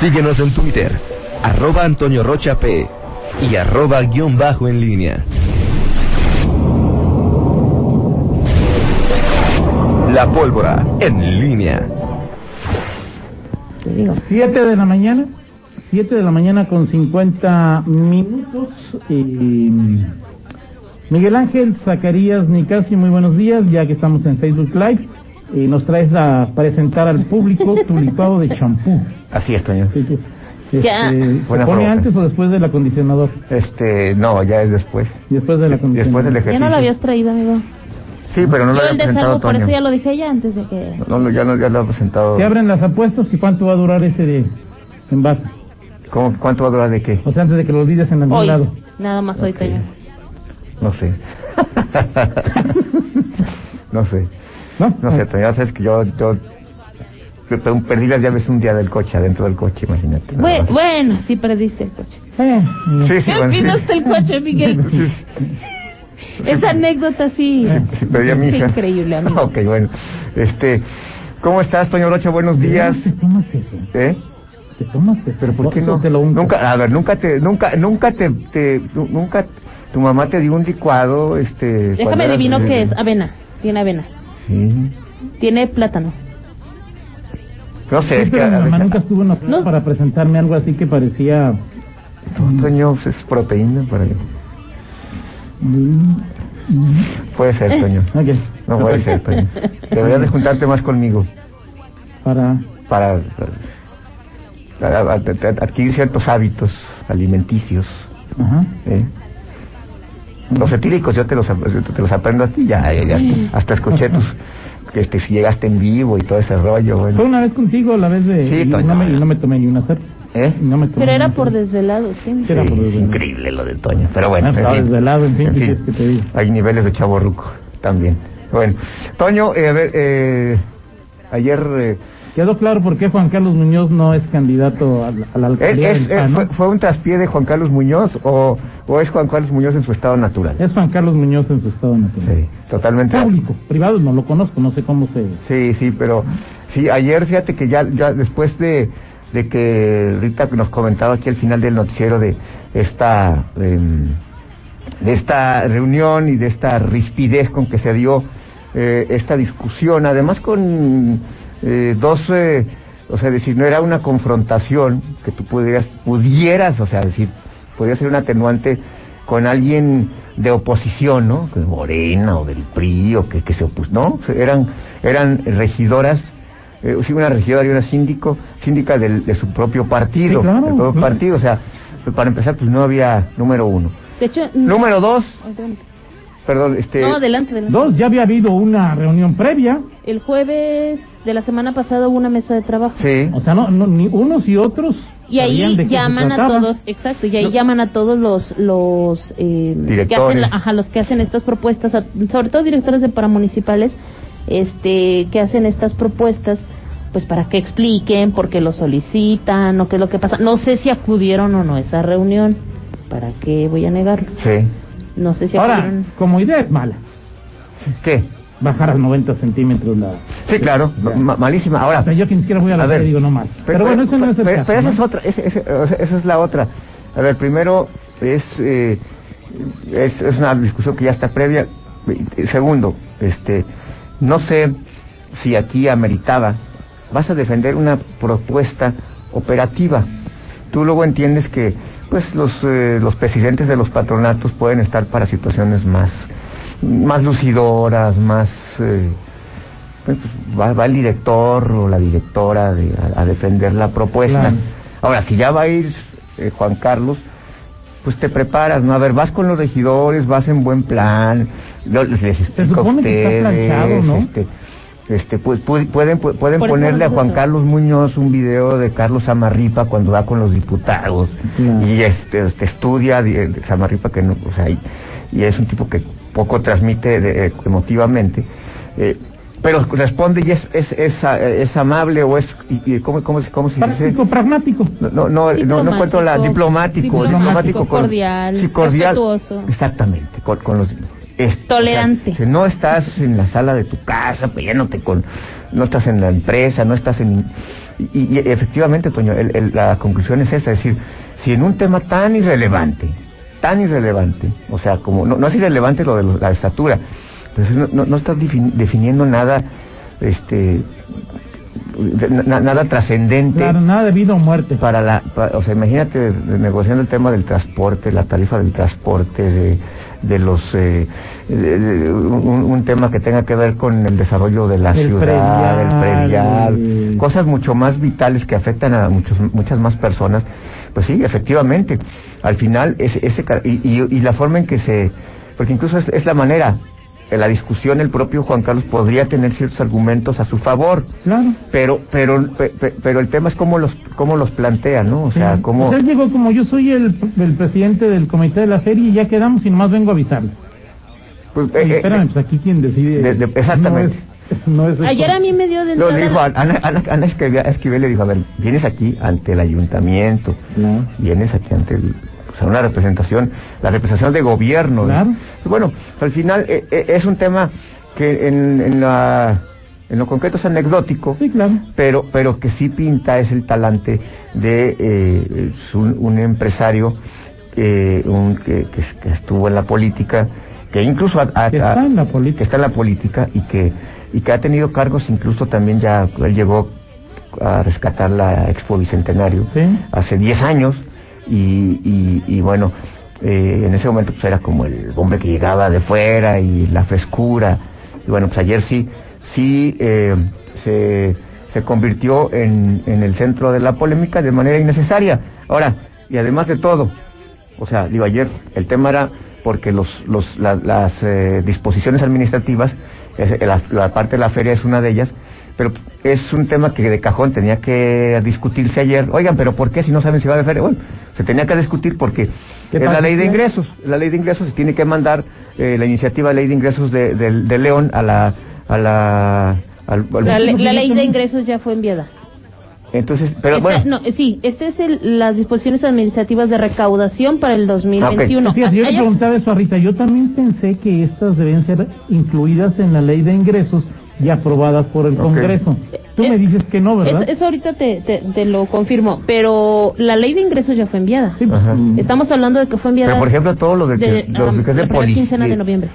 Síguenos en Twitter, arroba Antonio Rocha P y arroba guion bajo en línea. La pólvora en línea. Te digo. 7 de la mañana, 7 de la mañana con 50 minutos. Y Miguel Ángel Zacarías Nicasio, muy buenos días, ya que estamos en Facebook Live. Y nos traes a presentar al público tu licuado de champú. Así es, Toño. Sí, sí. Ya. Este, ¿Se Buena pone provoca. antes o después del acondicionador? Este, no, ya es después. Después del acondicionador. Después del Ya ejercicio. no lo habías traído, amigo. Sí, pero no lo había el presentado desarmo, por Toño. eso ya lo dije ya antes de que... No, no, ya, no, ya lo ha presentado. Se abren las apuestas y cuánto va a durar ese de envase. ¿Cómo, ¿Cuánto va a durar de qué? O sea, antes de que lo olvides en algún Hoy, lado. nada más hoy. Toño. No sé. no sé. ¿No? No sé. Ya sabes que yo, yo pe- perdí las llaves un día del coche, adentro del coche, imagínate. nada Bue- más. bueno, sí perdiste el coche. Eh, Sí, sí, bueno, sí. El coche, Miguel. Esa anécdota sí. Sí, perdí a mi hija. increíble, amigo. Ok, bueno. Este, ¿cómo estás, Toño Rocha? Buenos días. ¿Te tomas eso? ¿Eh? ¿Te tomas eso? Pero ¿por qué no? te lo. Nunca, a ver, nunca te, nunca, nunca te, te- nu- nunca, tu mamá te dio un licuado, este. Déjame adivino qué es. Avena. Tiene avena. Sí. Tiene plátano. No sé, es que mi mamá nunca estuvo en No. para presentarme algo así que parecía... Toño, es proteína para mm, Puede ser, Toño. Ok. No puede ser, Toño. Deberías de juntarte más conmigo Para... para, para- para- para adquirir ciertos hábitos alimenticios. Ajá. ¿eh? Los etíricos yo te los, yo te los aprendo a ti, ya, ya, ya. hasta escuché tus, que este, si llegaste en vivo y todo ese rollo, Fue bueno. una vez contigo, la vez de... Sí, y, Toño. no me, y no me tomé ni una cerveza. ¿Eh? No me tomé Pero era por desvelado, sí. Sí, era por desvelado. increíble lo de Toño, pero bueno, Ah, en estaba fin. desvelado, en fin, En hay niveles de chaborruco también. Bueno, Toño, eh, a ver, eh, ayer eh, Quedó claro por qué Juan Carlos Muñoz no es candidato a la, a la ¿es- alcaldía es- del PAN, fue, ¿no? fue un traspié de Juan Carlos Muñoz o, o es Juan Carlos Muñoz en su estado natural? Es Juan Carlos Muñoz en su estado natural. Sí, totalmente. Público, privado no lo conozco, no sé cómo se... Sí, sí, pero sí, ayer fíjate que ya, ya después de, de que Rita nos comentaba aquí al final del noticiero de esta, em, de esta reunión y de esta rispidez con que se dio eh, esta discusión, además con eh, dos, eh, o sea, decir, no era una confrontación que tú pudieras, pudieras, o sea, decir, podría ser un atenuante con alguien de oposición, ¿no? Que Morena o del PRI o que, que se opuso, ¿no? Eran, eran regidoras, eh, sí, una regidora y una síndico, síndica del- de su propio partido, Sí, claro, del propio claro. partido, o sea, pues, para empezar, pues no había número uno. De hecho... Número dos. Perdón, este... No, adelante, adelante. Dos, ya había habido una reunión previa, El jueves de la semana pasada hubo una mesa de trabajo. Sí. o sea, no, no ni unos y otros Y ahí llaman a todos, exacto, y ahí No. llaman a todos los los eh, que Directores. hacen, la- ajá, los que hacen estas propuestas, sobre todo directores de paramunicipales, este, que hacen estas propuestas, pues para que expliquen por qué lo solicitan o qué es lo que pasa. No sé si acudieron o no a esa reunión, para qué voy a negarlo. Sí. No sé si Ahora, acudieron. como idea es mala, ¿Qué? bajar a 90 centímetros la... Sí, claro, Ya. ma- malísima. Ahora, O sea, yo que ni siquiera voy a la A ver. digo no mal. Pero, bueno, eso no es el pero- caso, pero esa ¿no? es otra, esa es la otra. A ver, primero es, eh, es, es una discusión que ya está previa. Segundo, este, no sé si aquí ameritaba, vas a defender una propuesta operativa. Tú luego entiendes que pues los, eh, los presidentes de los patronatos pueden estar para situaciones más, más lucidoras, más... eh, pues, va, va el director o la directora de- a, a defender la propuesta. Claro. Ahora, si ya va a ir eh, Juan Carlos, pues te preparas, ¿no? A ver, vas con los regidores, vas en buen plan, les, explico a ustedes, este, este, pues, pu- pueden, pu- pueden ponerle a Juan. Carlos Muñoz un video de Carlos Amarripa cuando va con los diputados Claro. y este, este, estudia de Samarripa que no, o sea, y, y es un tipo que poco transmite de- eh, emotivamente, eh, pero responde y es es, es, es amable o es y, y ¿cómo, cómo, se- cómo se dice? Práctico, pragmático. No, no, no, no, no encuentro la diplomático, Diplomático, con- cordial, sí, cordial, respetuoso. exactamente, con, con los es- Tolerante. o sea, si no estás en la sala de tu casa peleándote con, no estás en la empresa, no estás en, Y, y efectivamente, Toño, el- el- la conclusión es esa, es decir, si en un tema tan irrelevante, tan irrelevante, o sea, como no, no es irrelevante lo de lo- la estatura, pero si no, no, no estás defin- definiendo nada, este, na- nada trascendente Claro, nada de vida o muerte. para la, pa- o sea, imagínate negociando el tema del transporte, la tarifa del transporte, de, de los, eh, de- un, un tema que tenga que ver con el desarrollo de la El ciudad, predial, el predial, cosas mucho más vitales que afectan a muchos, muchas más personas. Pues sí, efectivamente, al final ese, ese y, y, y la forma en que se, porque incluso es, es la manera, en la discusión el propio Juan Carlos podría tener ciertos argumentos a su favor, Claro. pero pero pe- pe- pero el tema es cómo los cómo los plantea no o sea Sí. cómo O sea, él llegó como yo soy el, el presidente del comité de la feria y ya quedamos y nomás vengo a avisarle. pues, Oye, eh, eh, espérame, pues aquí quien decide. de- de- exactamente. No es, no es Ayer a mí me dio de lo dijo la- Ana, Ana, Ana Esquivel, Esquivel le dijo a ver vienes aquí ante el ayuntamiento Claro. vienes aquí ante el sea, una representación la representación de gobierno Claro. Bueno al final eh, eh, es un tema que en, en la en lo concreto es anecdótico Sí, claro. pero pero que sí pinta es el talante de eh, un, un empresario un, que, que, que estuvo en la política que incluso está en la política. que está en la política y que y que ha tenido cargos incluso también ya él llegó a rescatar la Expo Bicentenario Sí. hace 10 años y, y, y bueno eh, en ese momento pues era como el hombre que llegaba de fuera y la frescura. Y bueno pues ayer sí sí eh, se, se convirtió en, en el centro de la polémica de manera innecesaria. Ahora y además de todo o sea, digo, ayer el tema era porque los, los, la- las eh, disposiciones administrativas, la parte de la feria es una de ellas, pero es un tema que de cajón tenía que discutirse ayer. Oigan, pero ¿por qué si no saben si va a haber feria? Bueno, se tenía que discutir porque ¿Qué es la ley de ingresos. La ley de ingresos se tiene que mandar eh, la iniciativa de ley de ingresos de, de- de León a la... A la al- al- la, le- la yo ley de ingresos ya fue enviada. Entonces, pero Esta- bueno... no, sí, este es el, las disposiciones administrativas de recaudación para el 2021. Fíjate, yo le preguntaba eso a Rita. Yo también pensé que estas deben ser incluidas en la ley de ingresos y aprobadas por el. Congreso. Tú Eh, me dices que no, ¿verdad? Eso, eso ahorita te, te, te lo confirmo, pero la ley de ingresos ya fue enviada. Sí, pues, Ajá. mm, Estamos hablando de que fue enviada Pero por ejemplo, todo lo de que, de, lo ah, que es de la primera polic- quincena de de- noviembre.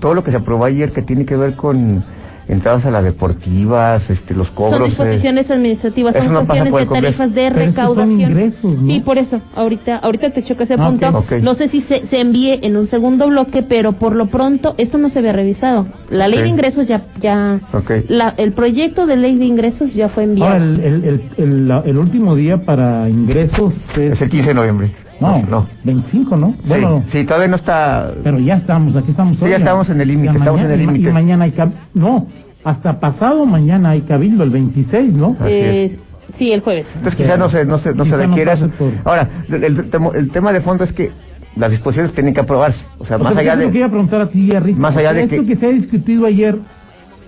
todo lo que se aprobó ayer que tiene que ver con entradas a las deportivas, este, los cobros. son eh, disposiciones administrativas, son no cuestiones de tarifas de Pero es que son recaudación. ingresos, ¿no? Sí, por eso, ahorita ahorita te choco ese Ah, punto. No sé si se, se envíe en un segundo bloque, pero por lo pronto esto no se había revisado. La ley de ingresos ya ya Ok. la- el proyecto de ley de ingresos ya fue enviado. Ahora, el, el, el, el, la- el último día para ingresos es... Es el 15 de noviembre. No, no. 25, ¿no? Sí, Bueno, sí, todavía no está. pero ya estamos, aquí estamos Sí, ya estamos en el límite, estamos en el límite. Y mañana hay cab- No, hasta pasado mañana hay cabildo, el 26, ¿no? Así Eh, sí, el jueves. Entonces quizás no se, no se, no se no requiera pase eso. por- Ahora, el, el el tema de fondo es que las disposiciones tienen que aprobarse. O sea, O más sea, allá yo lo que iba a de. preguntar a ti, Rita. Más allá de Esto que- que se ha discutido ayer,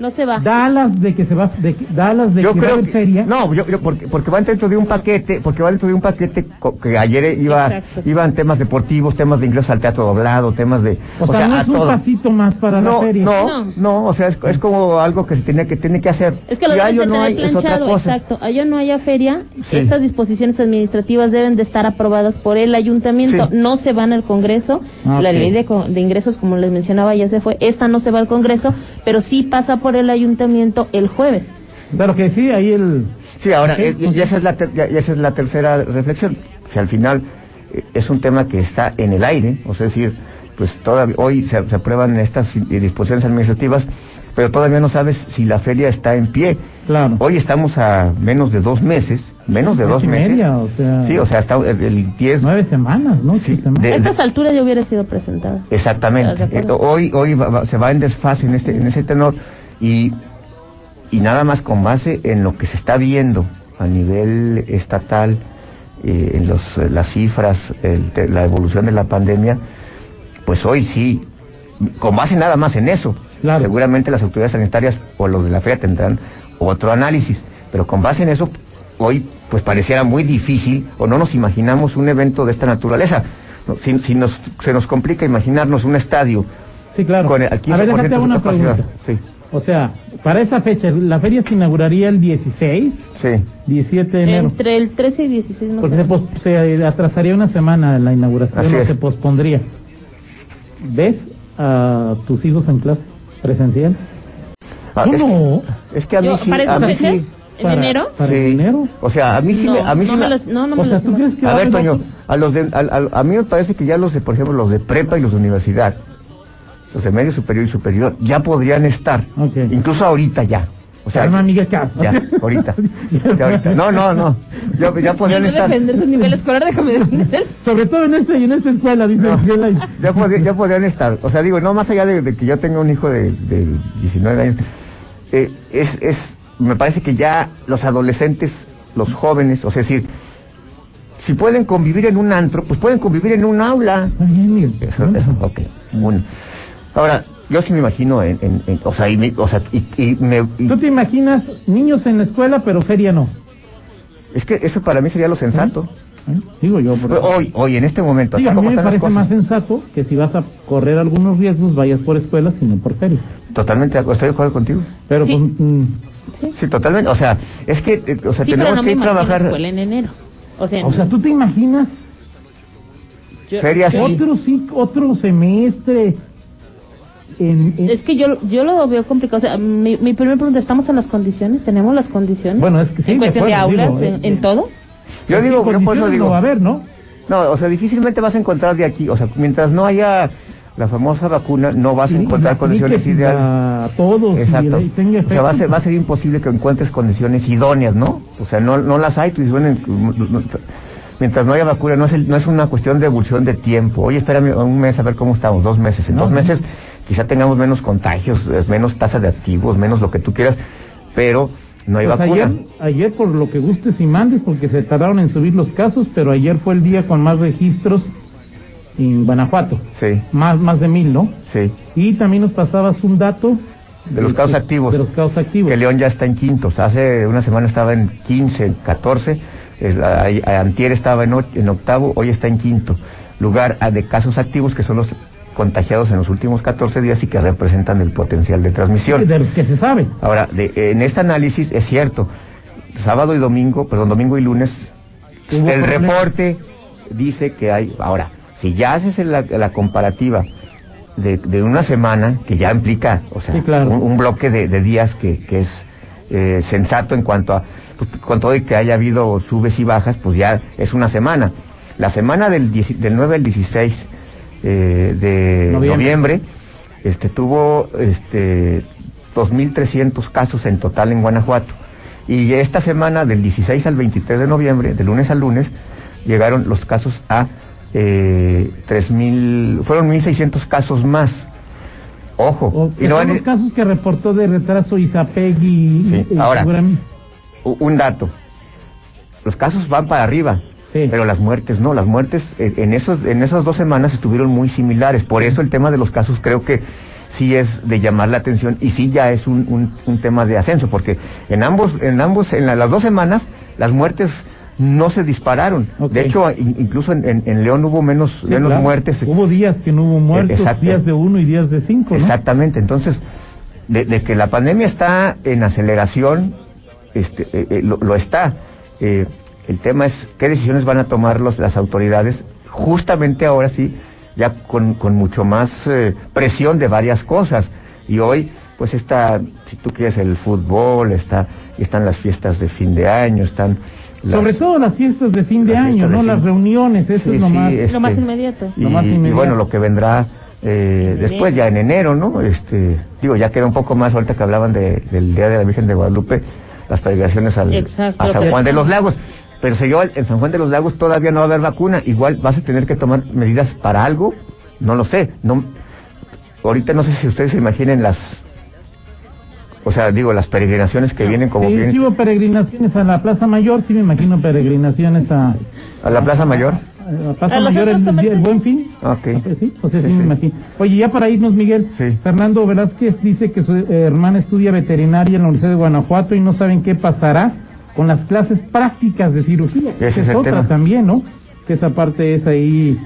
No se va. da alas de que se va, de, que- da alas de Yo que va a creo haber que. feria. No, yo, yo- porque, porque van dentro de un paquete, porque van dentro de un paquete co- que ayer iba, Exacto. iban temas deportivos, temas de ingresos al teatro doblado, temas de. o, sea, no a es un todo. pasito más para no, la feria. No, No. no, o sea, es, es como algo que se tiene que tiene que hacer. Es que lo deben de no hay, es otra planchado, cosa. exacto. Allá no haya feria, Sí. estas disposiciones administrativas deben de estar aprobadas por el ayuntamiento, Sí. no se van al Congreso. Ah, La ley de, co- de ingresos, como les mencionaba, ya se fue. Esta no se va al Congreso, pero sí pasa por el ayuntamiento el jueves. Pero que sí, ahí el... Sí, ahora, eh, y, esa es la ter- ya- y esa es la tercera reflexión. Si al final eh, es un tema que está en el aire, o sea, es decir, pues todavía hoy se, se aprueban estas disposiciones administrativas, pero todavía no sabes si la feria está en pie. Claro. Hoy estamos a menos de dos meses, menos de dos meses. media, o sea, sí, o sea, está el, el 10. Nueve semanas, ¿no? Sí, semanas. de- A estas alturas ya hubiera sido presentada. Exactamente. Eh, hoy hoy va- va- se va en desfase en este en ese tenor y y nada más con base en lo que se está viendo a nivel estatal eh, en los eh, las cifras el la evolución de la pandemia pues hoy sí con base nada más en eso Claro. seguramente las autoridades sanitarias o los de la feria tendrán otro análisis pero con base en eso hoy pues pareciera muy difícil o no nos imaginamos un evento de esta naturaleza si, si nos, se nos complica imaginarnos un estadio Sí, claro. Con el A ver, 15% déjate una capacidad. pregunta. Sí, O sea, para esa fecha, la feria se inauguraría el 16, sí. 17 de enero. Entre el 13 y 16 no Porque sé. se, pos- se atrasaría una semana la inauguración Así o es. se pospondría. ¿Ves a tus hijos en clase presencial? Ah, ¿Cómo es, no? que, es que a mí Yo, sí, ¿para a esa mí fecha? sí. ¿En enero? ¿Para sí. enero? O sea, a mí sí no, me, a mí no sí me me- los- no, no me o sea, los ¿tú crees que A ver, Toño, a los de, al- al- a mí me parece que ya los de, por ejemplo, los de prepa y los de universidad, los de medio superior y superior, ya podrían estar, Ok. incluso ahorita ya. O sea, Miguel, calma. ya, ahorita, ya ahorita. No, no, no, ya, ya podrían no estar. defender su nivel escolar, déjame defender. Sobre todo en esta y en esta escuela, dice No, ya, podrían, ya podrían estar. O sea, digo, no más allá de, de que yo tenga un hijo de, de 19 años, eh, es, es, me parece que ya los adolescentes, los jóvenes, o sea, es decir, si pueden convivir en un antro, pues pueden convivir en un aula. Eso, eso, ok. Uno. Ahora, yo sí me imagino en, en- en- o sea, y, me- o sea, y, y me, y- ¿Tú te imaginas niños en la escuela, pero feria no? es que eso para mí sería lo sensato. ¿Eh? Digo yo. Hoy, hoy, en este momento, Sí, así a mí me parece más sensato que si vas a correr algunos riesgos, vayas por escuela, sino por feria. Totalmente, estoy de acuerdo contigo. Pero Sí. pues, mm, Sí, Sí, totalmente. O sea, es que, eh, o sea, sí pero tenemos no me que imagino trabajar. escuela en enero. O sea, o sea, ¿tú te imaginas yo- Feria sí. otro sí, otro semestre? En, en- Es que yo, yo lo veo complicado. O sea, mi, mi primera pregunta, ¿estamos en las condiciones? ¿Tenemos las condiciones? Bueno, es que sí, En de cuestión de, acuerdo, aulas, digo, en, eh, en todo. Yo digo, yo por eso digo. No va a haber, ¿no? No, o sea, difícilmente vas a encontrar de aquí, o sea, mientras no haya la famosa vacuna, no vas a encontrar condiciones ideales. A todos. Exacto. y tenga O sea, va a, ser, va a ser imposible que encuentres condiciones idóneas, ¿no? O sea, no, no las hay, tú dices, bueno, no- mientras no haya vacuna, no es, el- no es una cuestión de evolución de tiempo. Oye, espérame un mes a ver cómo estamos, dos meses. En No, dos meses quizá tengamos menos contagios, eh, menos tasa de activos, menos lo que tú quieras, pero no hay Pues vacuna. ayer, ayer, por lo que gustes y mandes, porque se tardaron en subir los casos, pero ayer fue el día con más registros en Guanajuato. Sí, Más, más de mil, ¿no? sí. Y también nos pasabas un dato. De los casos que- activos. De los casos activos. Que León ya está en quintos. Hace una semana estaba en 15, 14. es la- ahí- Antier estaba en, en octavo, hoy está en quinto. Lugar ah, de casos activos que son los contagiados en los últimos 14 días y que representan el potencial de transmisión. De los que se sabe. Ahora, de- en este análisis es cierto, sábado y domingo, perdón, domingo y lunes, el reporte dice que hay, ahora, si ya haces la, la comparativa de, de una semana, que ya implica, o sea, Sí, claro. un, un bloque de, de días que, que es eh, sensato en cuanto a, pues, con todo y que haya habido subes y bajas, pues ya es una semana. La semana del, 10 del 9 al 16 eh, de Noviembre. noviembre, este, tuvo este, 2.300 casos en total en Guanajuato. Y esta semana, del 16 al 23 de noviembre, de lunes al lunes, llegaron los casos a eh, 3.000, fueron 1.600 casos más. Ojo, O y no son los casos que reportó de retraso Izapegui. Sí, ahora. un dato. Los casos van para arriba, Sí. pero las muertes no. Las muertes eh, en esos en esas dos semanas estuvieron muy similares. Por eso el tema de los casos creo que sí es de llamar la atención y sí ya es un, un, un tema de ascenso, porque en ambos en ambos en la- las dos semanas las muertes no se dispararon. De hecho, in- incluso en, en- en León hubo menos Sí, menos claro. muertes. Hubo días que no hubo muertos, exacto. días de uno y días de cinco, ¿no? Exactamente, entonces, de, de que la pandemia está en aceleración, este, eh, eh, lo, lo está. Eh, el tema es qué decisiones van a tomar los, las autoridades, justamente ahora sí, ya con, con mucho más eh, presión de varias cosas. Y hoy, pues está, si tú quieres, el fútbol, está, están las fiestas de fin de año, están... las- Sobre todo las fiestas de fin de año, de ¿no? fin- Las reuniones, eso Sí, es lo sí, más. este, Lo más inmediato. Y, Lo más y inmediato. bueno, lo que vendrá eh, después, ya en enero, ¿no? Este, digo, ya queda un poco más ahorita que hablaban de- del Día de la Virgen de Guadalupe, las peregrinaciones al, Exacto. a San Juan de los Lagos. Pero si yo en San Juan de los Lagos todavía no va a haber vacuna, igual vas a tener que tomar medidas para algo, no lo sé. No, ahorita no sé si ustedes se imaginen las, o sea, digo, las peregrinaciones que vienen como sí, hubo peregrinaciones a la Plaza Mayor, sí me imagino peregrinaciones a... a la Plaza Mayor. A la Plaza A Mayor el. Buen Fin. Ok. Ah, pues sí, o sea, sí, Sí, me imagino. Oye, ya para irnos, Miguel, Sí. Fernando Velázquez dice que su eh, hermana estudia veterinaria en la Universidad de Guanajuato y no saben qué pasará con las clases prácticas de cirugía. Ese Esa es otra tema. también, ¿no? Que esa parte es ahí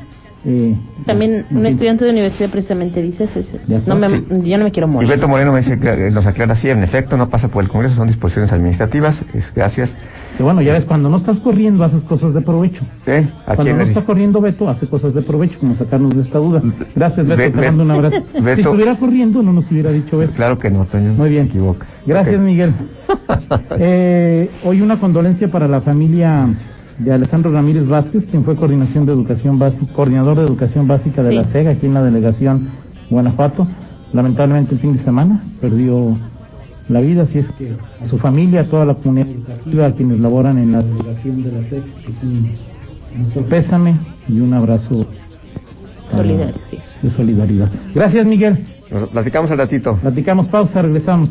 Eh, También en un estudiante de universidad precisamente dice eso. dice, No me, acuerdo. yo no me quiero Y morir. Beto Moreno me dice que eh, nos aclara así, en efecto, no pasa por el Congreso, son disposiciones administrativas. Es- gracias. Que bueno, ya ves, cuando no estás corriendo haces cosas de provecho. ¿Eh? ¿A Cuando no le- está corriendo Beto, hace cosas de provecho, como sacarnos de esta duda. Gracias, Beto, Be- te Be- mando un abrazo. Si Beto- estuviera corriendo, no nos hubiera dicho eso. Claro que no, Toño. Muy bien. Gracias, Ok. Miguel. Eh, hoy una condolencia para la familia de Alejandro Ramírez Vázquez, quien fue coordinación de educación básica, coordinador de educación básica de Sí. la SEGA aquí en la delegación Guanajuato. Lamentablemente el fin de semana perdió la vida, así es que a su familia, a toda la comunidad educativa, a quienes laboran en la delegación de la SEGA, pues un, pésame y un abrazo Solidario, sí. de solidaridad. Gracias, Miguel. Nos platicamos al ratito. Platicamos pausa, regresamos.